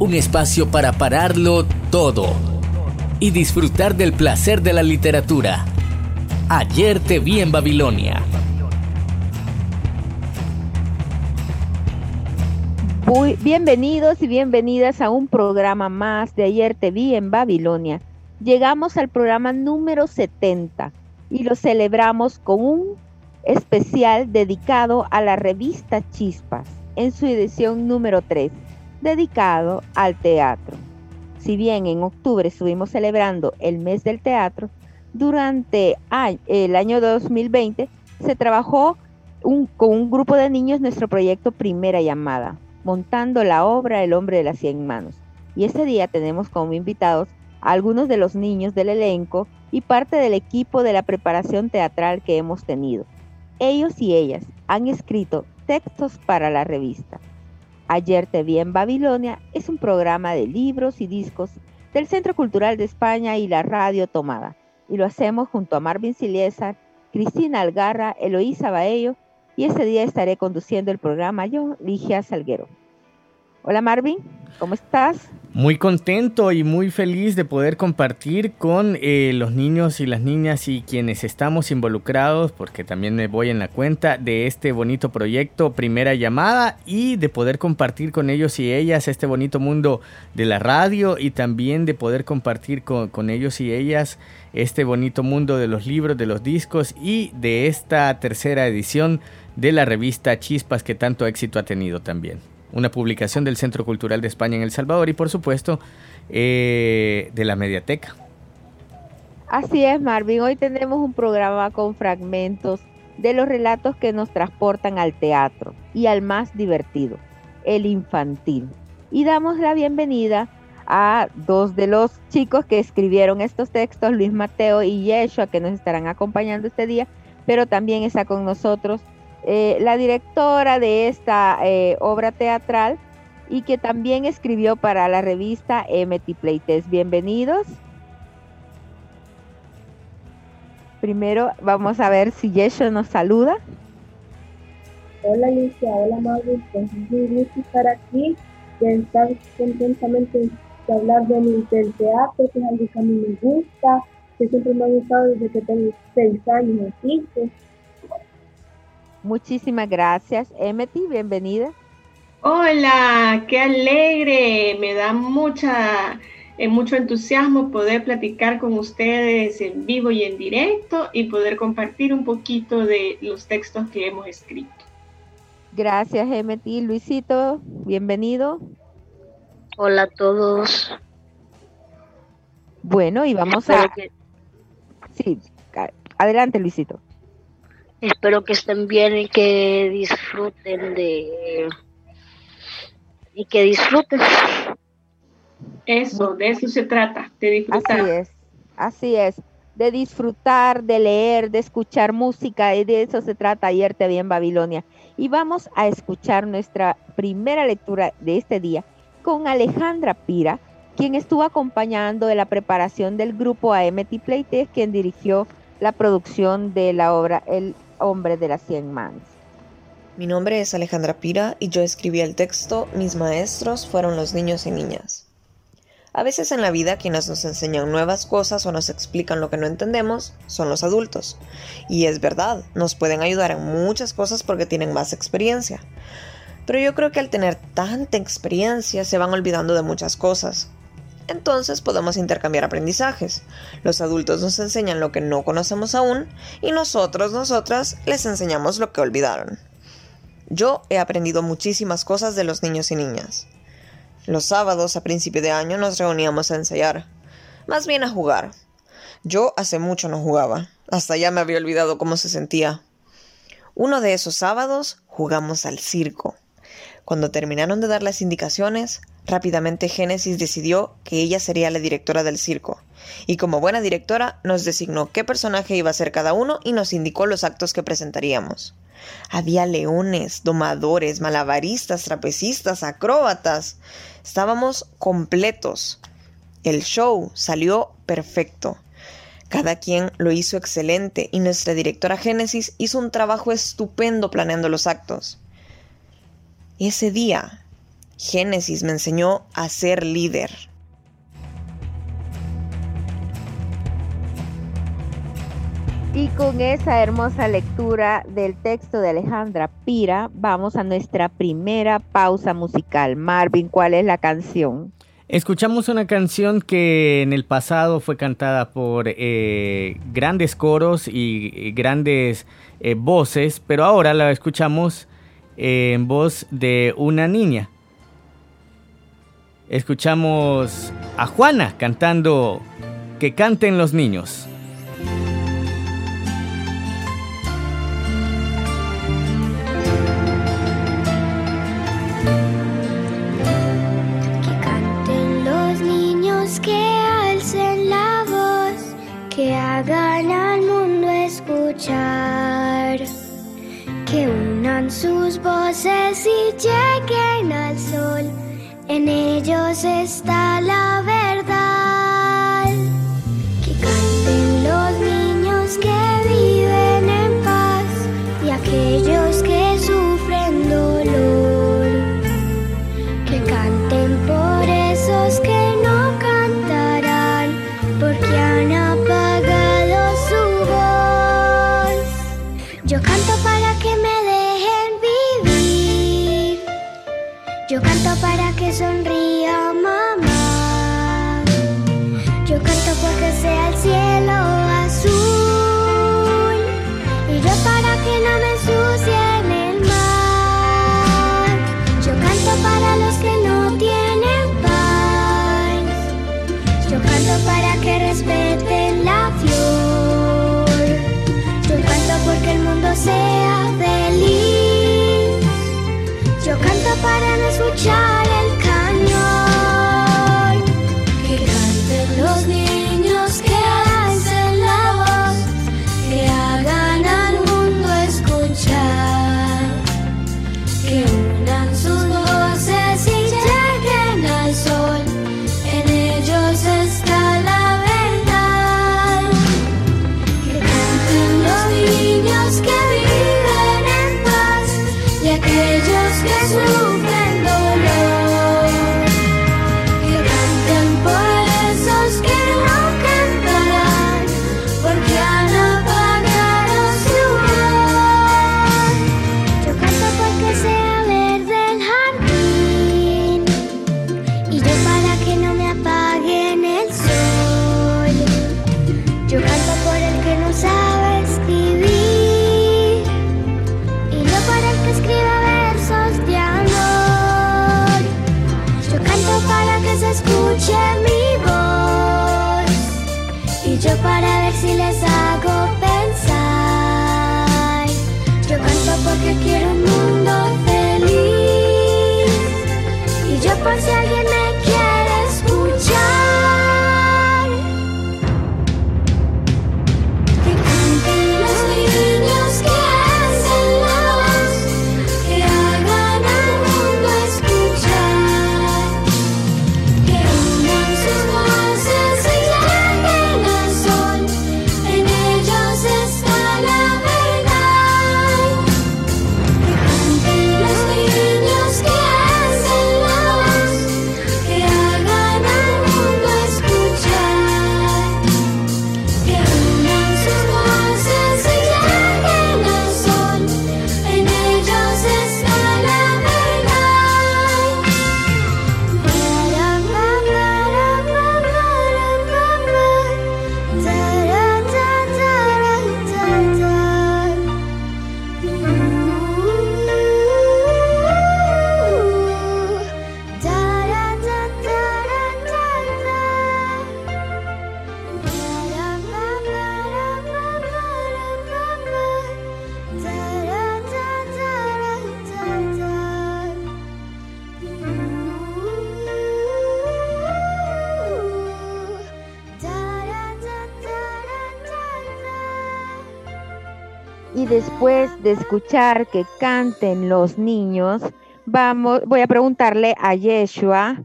Un espacio para pararlo todo y disfrutar del placer de la literatura. Ayer te vi en Babilonia. Muy bienvenidos y bienvenidas a un programa más de Ayer te vi en Babilonia. Llegamos al programa número 70 y lo celebramos con un especial dedicado a la revista Chispas en su edición número 3, dedicado al teatro. Si bien en octubre estuvimos celebrando el mes del teatro, durante el año 2020 se trabajó con un grupo de niños nuestro proyecto Primera Llamada, montando la obra El hombre de las cien manos. Y ese día tenemos como invitados a algunos de los niños del elenco y parte del equipo de la preparación teatral que hemos tenido. Ellos y ellas han escrito textos para la revista. Ayer te vi en Babilonia es un programa de libros y discos del Centro Cultural de España y la Radio Tomada. Y lo hacemos junto a Marvin Siliesar, Cristina Algarra, Eloísa Baello y ese día estaré conduciendo el programa yo, Ligia Salguero. Hola Marvin, ¿cómo estás? Muy contento y muy feliz de poder compartir con eh, los niños y las niñas y quienes estamos involucrados, porque también me voy en la cuenta de este bonito proyecto Primera Llamada y de poder compartir con ellos y ellas este bonito mundo de la radio y también de poder compartir con, con ellos y ellas este bonito mundo de los libros, de los discos y de esta tercera edición de la revista Chispas que tanto éxito ha tenido también una publicación del Centro Cultural de España en El Salvador y por supuesto eh, de la Mediateca. Así es, Marvin. Hoy tenemos un programa con fragmentos de los relatos que nos transportan al teatro y al más divertido, el infantil. Y damos la bienvenida a dos de los chicos que escribieron estos textos, Luis Mateo y Yeshua, que nos estarán acompañando este día, pero también está con nosotros eh, la directora de esta eh, obra teatral y que también escribió para la revista MT Playtest. Bienvenidos. Primero vamos a ver si Yeshua nos saluda. Hola Alicia, hola Mauro, pues muy gusto estar aquí y estar contentamente de hablar del, del teatro, que es algo que a mí me gusta, que siempre me ha gustado desde que tengo seis años, cinco. Muchísimas gracias. Emety, bienvenida. Hola, qué alegre. Me da mucha, eh, mucho entusiasmo poder platicar con ustedes en vivo y en directo y poder compartir un poquito de los textos que hemos escrito. Gracias, Emety. Luisito, bienvenido. Hola a todos. Bueno, y vamos a... Sí, adelante, Luisito. Espero que estén bien y que disfruten de... y que disfruten. Eso, de eso se trata, de disfrutar. Así es, así es, de disfrutar, de leer, de escuchar música, y de eso se trata ayer te vi en Babilonia. Y vamos a escuchar nuestra primera lectura de este día con Alejandra Pira, quien estuvo acompañando de la preparación del grupo AMT Playtest, quien dirigió la producción de la obra El hombre de las cien manos. Mi nombre es Alejandra Pira y yo escribí el texto Mis maestros fueron los niños y niñas. A veces en la vida quienes nos enseñan nuevas cosas o nos explican lo que no entendemos son los adultos. Y es verdad, nos pueden ayudar en muchas cosas porque tienen más experiencia. Pero yo creo que al tener tanta experiencia se van olvidando de muchas cosas entonces podemos intercambiar aprendizajes. Los adultos nos enseñan lo que no conocemos aún y nosotros, nosotras, les enseñamos lo que olvidaron. Yo he aprendido muchísimas cosas de los niños y niñas. Los sábados a principio de año nos reuníamos a ensayar, más bien a jugar. Yo hace mucho no jugaba, hasta ya me había olvidado cómo se sentía. Uno de esos sábados jugamos al circo. Cuando terminaron de dar las indicaciones, rápidamente Génesis decidió que ella sería la directora del circo, y como buena directora nos designó qué personaje iba a ser cada uno y nos indicó los actos que presentaríamos. Había leones, domadores, malabaristas, trapecistas, acróbatas. Estábamos completos. El show salió perfecto. Cada quien lo hizo excelente y nuestra directora Génesis hizo un trabajo estupendo planeando los actos. Ese día, Génesis me enseñó a ser líder. Y con esa hermosa lectura del texto de Alejandra Pira, vamos a nuestra primera pausa musical. Marvin, ¿cuál es la canción? Escuchamos una canción que en el pasado fue cantada por eh, grandes coros y grandes eh, voces, pero ahora la escuchamos en voz de una niña. Escuchamos a Juana cantando Que canten los niños. hagan al mundo escuchar, que unan sus voces y lleguen al sol, en ellos está la sea feliz. Yo canto para no escuchar el escuchar que canten los niños, vamos, voy a preguntarle a Yeshua,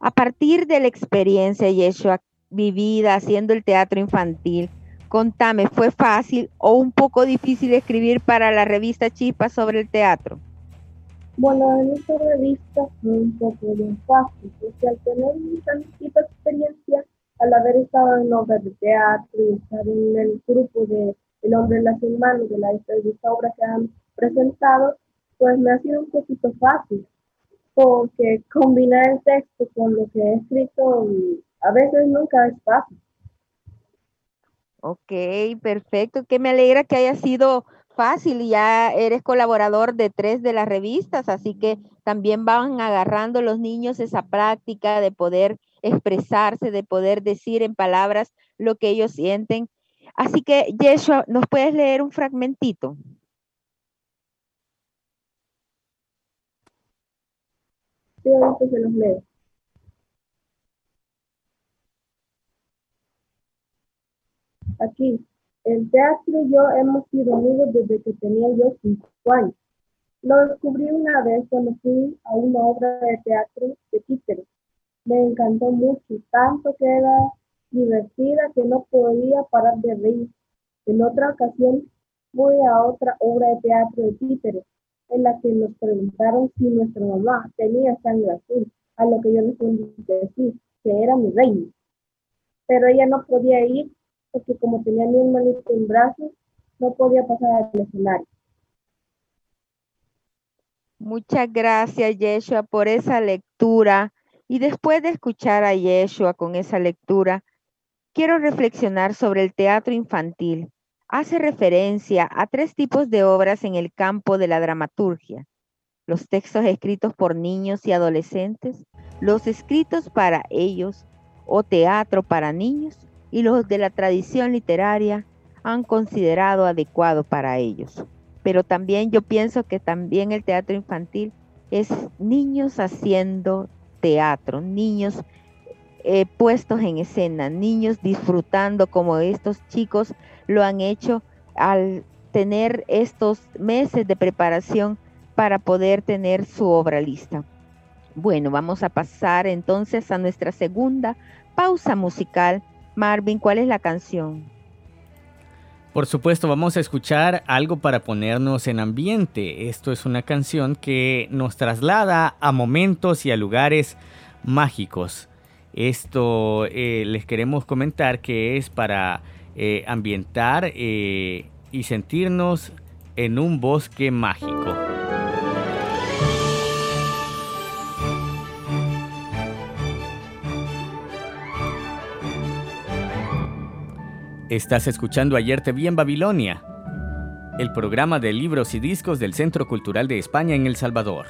a partir de la experiencia Yeshua vivida haciendo el teatro infantil, contame, ¿fue fácil o un poco difícil escribir para la revista Chispa sobre el teatro? Bueno, en esta revista fue un poco bien fácil, porque al tener tan poquita experiencia, al haber estado en obras de teatro y estar en el grupo de El hombre en las manos de las obras que han presentado, pues me ha sido un poquito fácil, porque combinar el texto con lo que he escrito a veces nunca es fácil. Ok, perfecto. Que me alegra que haya sido fácil y ya eres colaborador de tres de las revistas, así que también van agarrando los niños esa práctica de poder expresarse, de poder decir en palabras lo que ellos sienten. Así que, Yeshua, ¿nos puedes leer un fragmentito? Sí, se los leo. Aquí, el teatro y yo hemos sido amigos desde que tenía yo cinco años. Lo descubrí una vez cuando fui a una obra de teatro de títeres. Me encantó mucho, tanto que era divertida que no podía parar de reír. En otra ocasión fui a otra obra de teatro de títeres, en la que nos preguntaron si nuestra mamá tenía sangre azul, a lo que yo respondí que sí, que era mi reina. Pero ella no podía ir porque como tenía mi hermanito en brazos, no podía pasar al escenario. Muchas gracias, Yeshua, por esa lectura. Y después de escuchar a Yeshua con esa lectura, quiero reflexionar sobre el teatro infantil. Hace referencia a tres tipos de obras en el campo de la dramaturgia. Los textos escritos por niños y adolescentes, los escritos para ellos o teatro para niños y los de la tradición literaria han considerado adecuado para ellos. Pero también yo pienso que también el teatro infantil es niños haciendo teatro, niños eh, puestos en escena, niños disfrutando como estos chicos lo han hecho al tener estos meses de preparación para poder tener su obra lista. Bueno, vamos a pasar entonces a nuestra segunda pausa musical Marvin, ¿cuál es la canción? Por supuesto, vamos a escuchar algo para ponernos en ambiente. Esto es una canción que nos traslada a momentos y a lugares mágicos. Esto eh, les queremos comentar que es para eh, ambientar eh, y sentirnos en un bosque mágico. Estás escuchando Ayer te vi en Babilonia, el programa de libros y discos del Centro Cultural de España en El Salvador.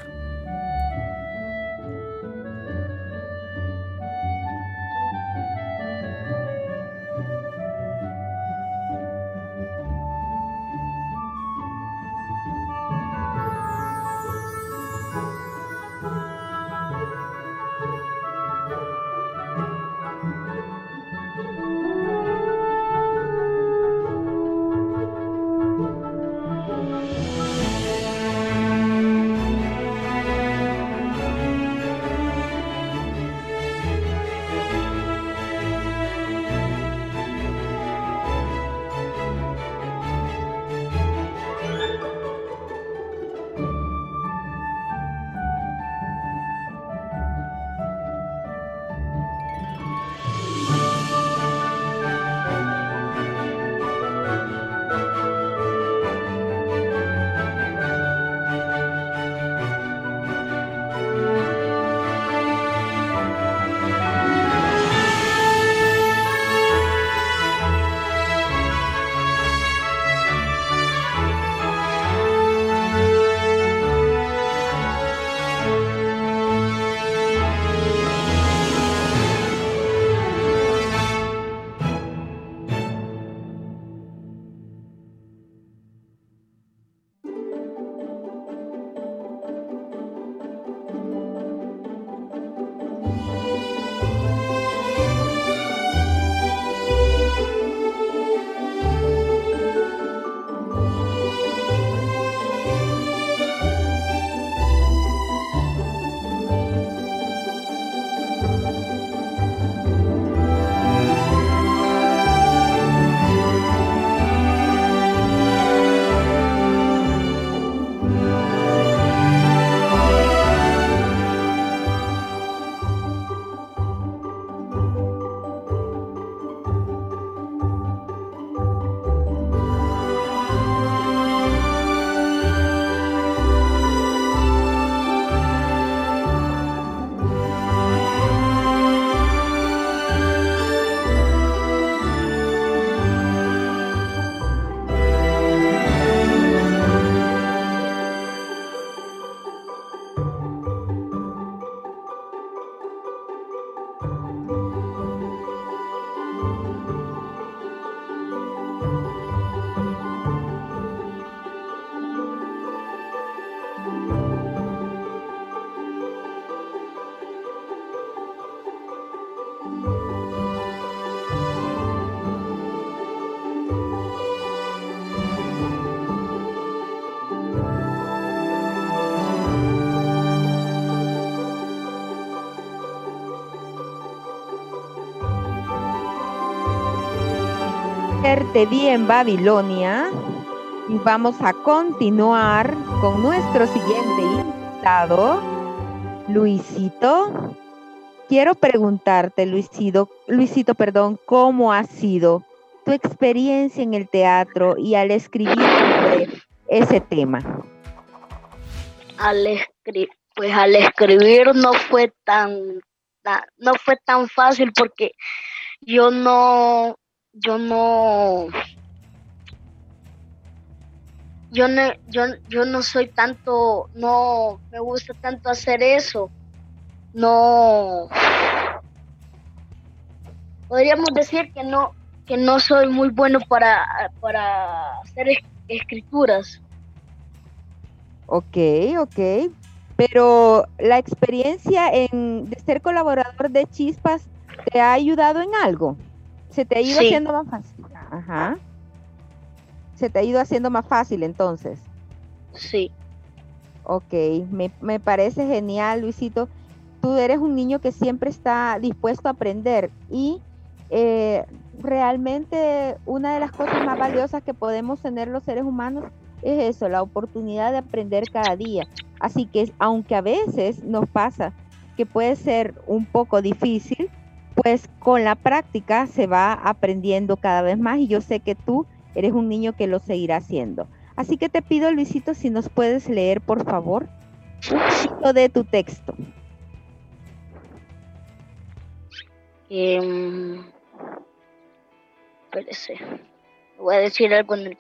Te vi en Babilonia y vamos a continuar con nuestro siguiente invitado, Luisito. Quiero preguntarte, Luisito, Luisito, perdón, ¿cómo ha sido tu experiencia en el teatro y al escribir ese tema? Al escribir, pues al escribir no fue tan, ta- no fue tan fácil porque yo no, yo no, yo no, yo, yo no soy tanto, no me gusta tanto hacer eso. No, podríamos decir que no, que no soy muy bueno para, para hacer es- escrituras. Ok, ok. Pero la experiencia en, de ser colaborador de Chispas te ha ayudado en algo. Se te ha ido Sí. haciendo más fácil. Ajá. Se te ha ido haciendo más fácil entonces. Sí, Ok, me, me parece genial, Luisito. Tú eres un niño que siempre está dispuesto a aprender y eh, realmente una de las cosas más valiosas que podemos tener los seres humanos es eso, la oportunidad de aprender cada día. Así que aunque a veces nos pasa que puede ser un poco difícil, pues con la práctica se va aprendiendo cada vez más y yo sé que tú eres un niño que lo seguirá haciendo. Así que te pido, Luisito, si nos puedes leer, por favor, un poquito de tu texto. Em, espérese. Voy a decir algo en el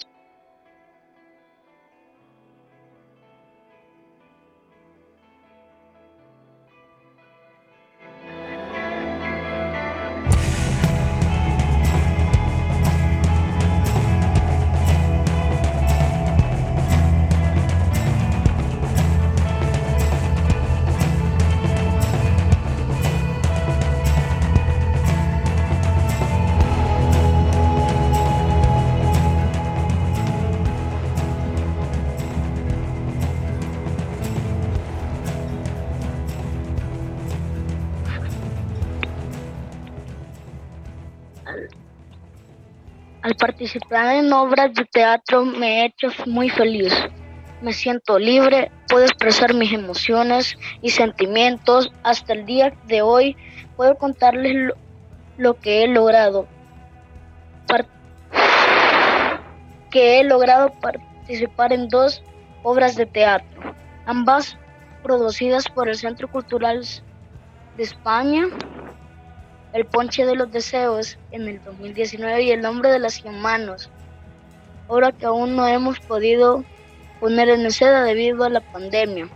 participar en obras de teatro me he hecho muy feliz. Me siento libre, puedo expresar mis emociones y sentimientos. Hasta el día de hoy puedo contarles lo, que he logrado. Que he logrado participar en dos obras de teatro, ambas producidas por el Centro Cultural de España el ponche de los deseos en el 2019 y el nombre de las 100 manos, obra que aún no hemos podido poner en escena debido a la pandemia,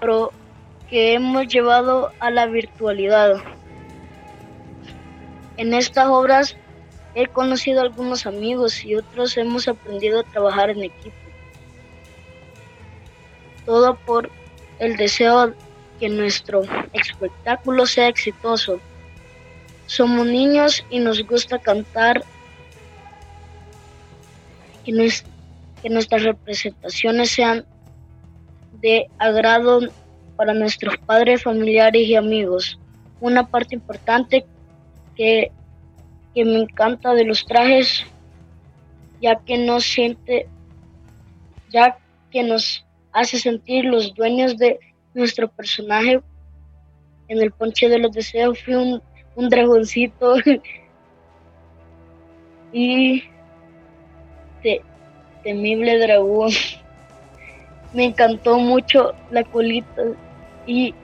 pero que hemos llevado a la virtualidad. En estas obras he conocido a algunos amigos y otros hemos aprendido a trabajar en equipo. Todo por el deseo que nuestro espectáculo sea exitoso. Somos niños y nos gusta cantar, que, que nuestras representaciones sean de agrado para nuestros padres, familiares y amigos. Una parte importante que, que me encanta de los trajes, ya que nos siente, ya que nos hace sentir los dueños de nuestro personaje en el ponche de los deseos fue un, un dragoncito y te- temible dragón. Me encantó mucho la colita y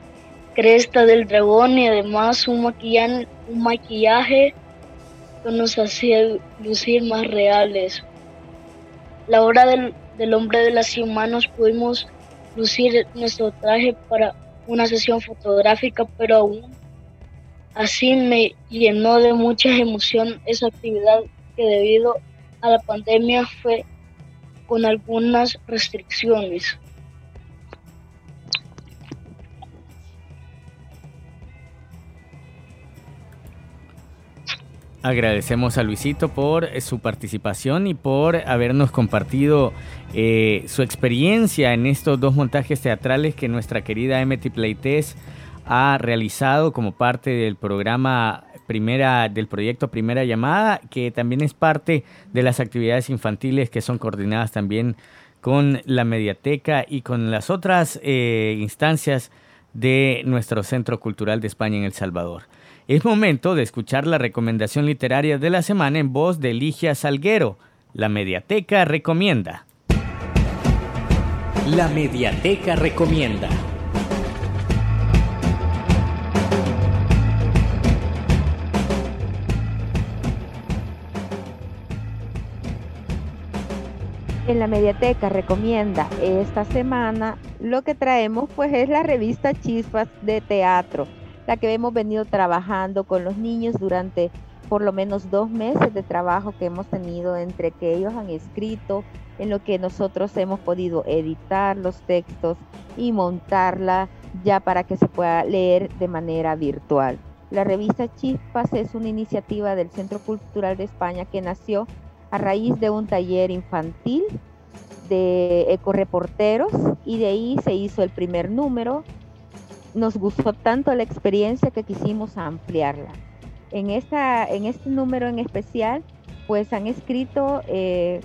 cresta del dragón y además un maquillaje, un maquillaje que nos hacía lucir más reales. La hora del, del hombre de las 100 manos pudimos lucir nuestro traje para una sesión fotográfica, pero aún así me llenó de mucha emoción esa actividad que debido a la pandemia fue con algunas restricciones. Agradecemos a Luisito por eh, su participación y por habernos compartido eh, su experiencia en estos dos montajes teatrales que nuestra querida Emety Pleites ha realizado como parte del programa primera, del proyecto Primera Llamada, que también es parte de las actividades infantiles que son coordinadas también con la mediateca y con las otras eh, instancias de nuestro Centro Cultural de España en El Salvador. Es momento de escuchar la recomendación literaria de la semana en voz de Ligia Salguero. La Mediateca recomienda. La Mediateca recomienda. En la mediateca recomienda esta semana lo que traemos pues es la revista Chispas de Teatro, la que hemos venido trabajando con los niños durante por lo menos dos meses de trabajo que hemos tenido entre que ellos han escrito, en lo que nosotros hemos podido editar los textos y montarla ya para que se pueda leer de manera virtual. La revista Chispas es una iniciativa del Centro Cultural de España que nació a raíz de un taller infantil de ecoreporteros y de ahí se hizo el primer número. Nos gustó tanto la experiencia que quisimos ampliarla. En, esta, en este número en especial, pues han escrito eh,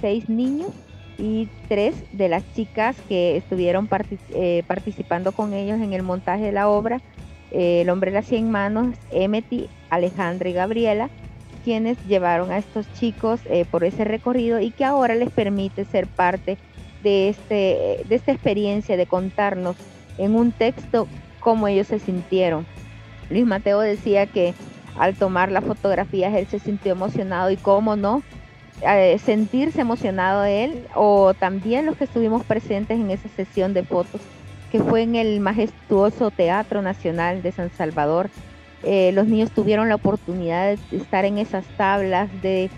seis niños y tres de las chicas que estuvieron eh, participando con ellos en el montaje de la obra, eh, El hombre de las cien manos, Emeti, Alejandra y Gabriela, quienes llevaron a estos chicos por ese recorrido y que ahora les permite ser parte de, este, de esta experiencia de contarnos en un texto cómo ellos se sintieron. Luis Mateo decía que al tomar las fotografías él se sintió emocionado y cómo no, eh, sentirse emocionado él o también los que estuvimos presentes en esa sesión de fotos que fue en el majestuoso Teatro Nacional de San Salvador eh, los niños tuvieron la oportunidad de estar en esas tablas, de,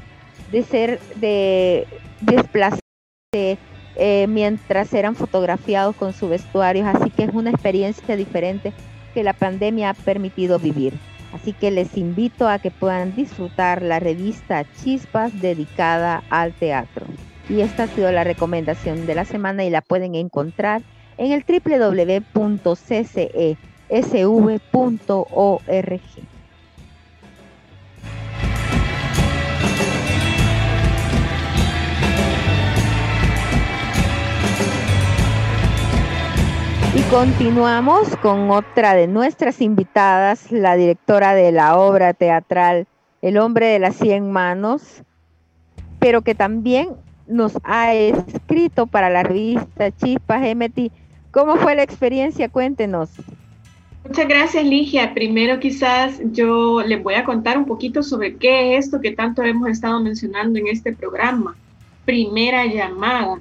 ser, de desplazarse eh, mientras eran fotografiados con su vestuario, así que es una experiencia diferente que la pandemia ha permitido vivir. Así que les invito a que puedan disfrutar la revista Chispas dedicada al teatro. Y esta ha sido la recomendación de la semana y la pueden encontrar en el www.cce continuamos con otra de nuestras invitadas, la directora de la obra teatral El hombre de las cien manos, pero que también nos ha escrito para la revista Chispas MT. ¿Cómo fue la experiencia? Cuéntenos. Muchas gracias, Ligia. Primero quizás yo les voy a contar un poquito sobre qué es esto que tanto hemos estado mencionando en este programa. Primera llamada.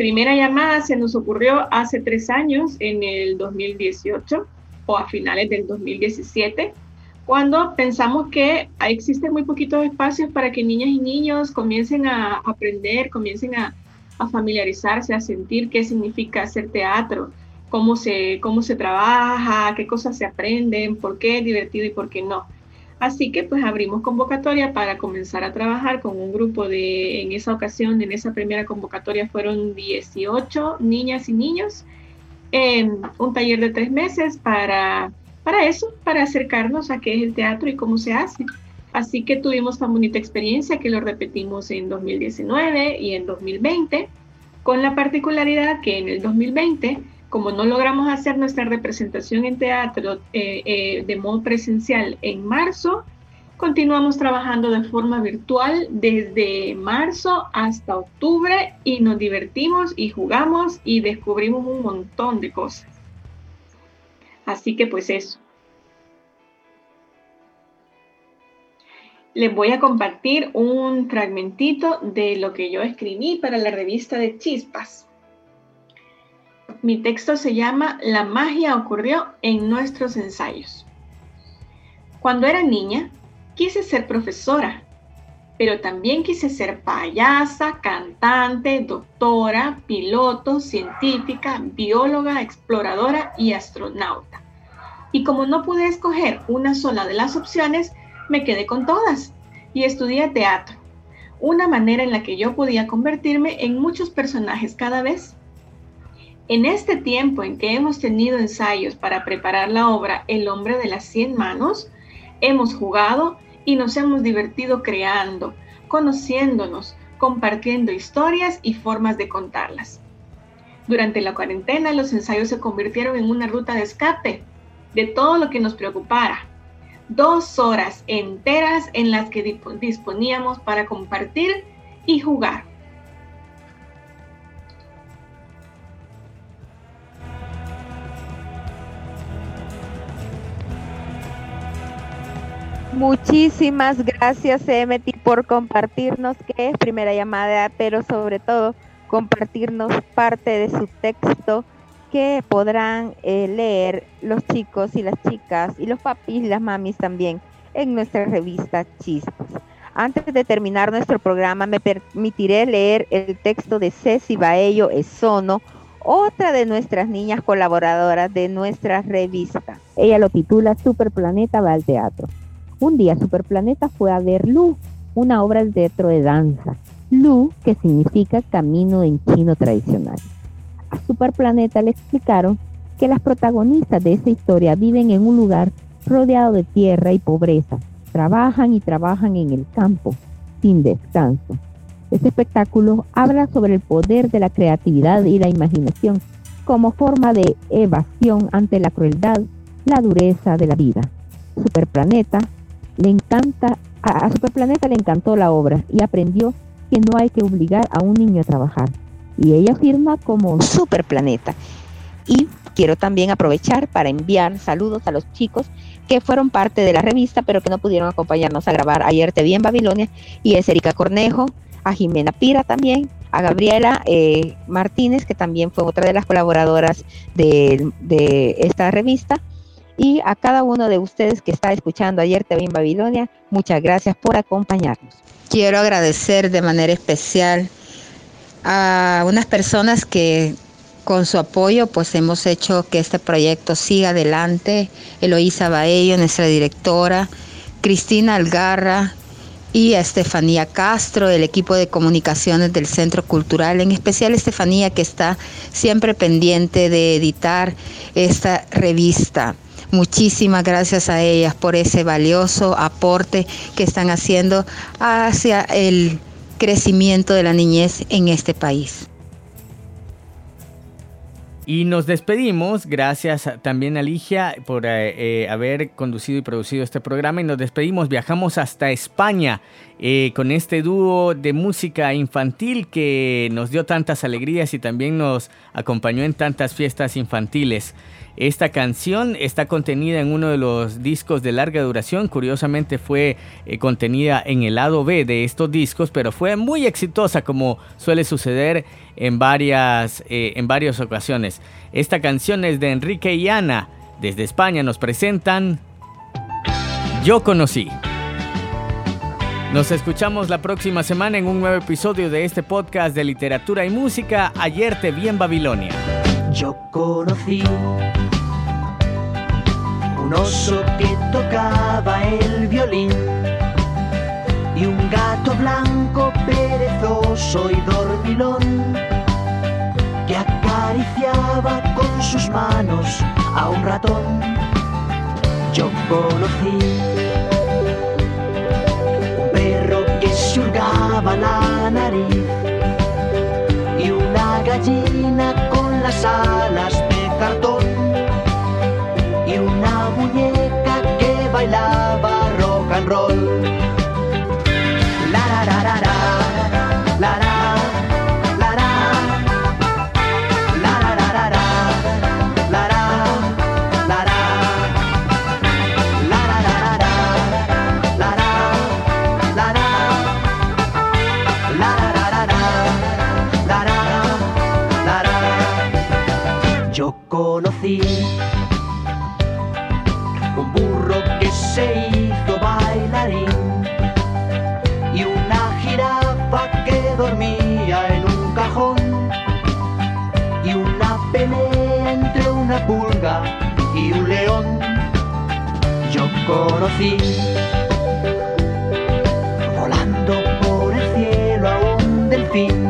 Primera llamada se nos ocurrió hace tres años, en el 2018 o a finales del 2017, cuando pensamos que existen muy poquitos espacios para que niñas y niños comiencen a aprender, comiencen a, familiarizarse, a sentir qué significa hacer teatro, cómo se, cómo se trabaja, qué cosas se aprenden, por qué es divertido y por qué no. Así que pues abrimos convocatoria para comenzar a trabajar con un grupo de, en esa ocasión, en esa primera convocatoria fueron 18 niñas y niños, en un taller de tres meses para, para eso, para acercarnos a qué es el teatro y cómo se hace. Así que tuvimos tan bonita experiencia que lo repetimos en 2019 y en 2020, con la particularidad que en el 2020 como no logramos hacer nuestra representación en teatro eh, eh, de modo presencial en marzo, continuamos trabajando de forma virtual desde marzo hasta octubre y nos divertimos y jugamos y descubrimos un montón de cosas. Así que pues eso. Les voy a compartir un fragmentito de lo que yo escribí para la revista de Chispas. Mi texto se llama La magia ocurrió en nuestros ensayos. Cuando era niña, quise ser profesora, pero también quise ser payasa, cantante, doctora, piloto, científica, bióloga, exploradora y astronauta. Y como no pude escoger una sola de las opciones, me quedé con todas y estudié teatro, una manera en la que yo podía convertirme en muchos personajes cada vez en este tiempo en que hemos tenido ensayos para preparar la obra El hombre de las cien manos, Hemos jugado y nos hemos divertido creando, conociéndonos, compartiendo historias y formas de contarlas. Durante la cuarentena los ensayos se convirtieron en una ruta de escape de todo lo que nos preocupara. Dos horas enteras en las que disponíamos para compartir y jugar. Muchísimas gracias, Emeti, por compartirnos qué es primera llamada, pero sobre todo compartirnos parte de su texto que podrán eh, leer los chicos y las chicas y los papis y las mamis también en nuestra revista Chispas. Antes de terminar nuestro programa, me permitiré leer el texto de Ceci Baello Esono, otra de nuestras niñas colaboradoras de nuestra revista. Ella lo titula Superplaneta va al teatro. Un día Superplaneta fue a ver Lu, una obra de teatro de danza. Lu, que significa camino en chino tradicional. A Superplaneta le explicaron que las protagonistas de esa historia viven en un lugar rodeado de tierra y pobreza. Trabajan y trabajan en el campo, sin descanso. Este espectáculo habla sobre el poder de la creatividad y la imaginación como forma de evasión ante la crueldad, la dureza de la vida. Superplaneta le encanta, a, Superplaneta le encantó la obra y aprendió que no hay que obligar a un niño a trabajar. Y ella firma como Superplaneta. Y quiero también aprovechar para enviar saludos a los chicos que fueron parte de la revista, pero que no pudieron acompañarnos a grabar Ayer te vi en Babilonia. Y es Erika Cornejo, a Jimena Pira también, a Gabriela eh, Martínez, que también fue otra de las colaboradoras de, de esta revista, y a cada uno de ustedes que está escuchando ayer TV en Babilonia, muchas gracias por acompañarnos. Quiero agradecer de manera especial a unas personas que con su apoyo pues hemos hecho que este proyecto siga adelante. Eloísa Baello, nuestra directora, Cristina Algarra y Estefanía Castro, del equipo de comunicaciones del Centro Cultural, en especial Estefanía que está siempre pendiente de editar esta revista. Muchísimas gracias a ellas por ese valioso aporte que están haciendo hacia el crecimiento de la niñez en este país. Y nos despedimos, gracias también a Ligia por eh, eh, haber conducido y producido este programa. Y nos despedimos, viajamos hasta España eh, con este dúo de música infantil que nos dio tantas alegrías y también nos acompañó en tantas fiestas infantiles. Esta canción está contenida en uno de los discos de larga duración, curiosamente fue eh, contenida en el lado B de estos discos, pero fue muy exitosa como suele suceder en varias, eh, en varias ocasiones. Esta canción es de Enrique y Ana, desde España nos presentan Yo conocí. Nos escuchamos la próxima semana en un nuevo episodio de este podcast de literatura y música. Ayer te vi en Babilonia. Yo conocí un oso que tocaba el violín y un gato blanco perezoso y dormilón que acariciaba con sus manos a un ratón. Yo conocí y una gallina con las alas de cartón y una muñeca que bailaba rock and roll. Conocí. Volando por el cielo a un delfín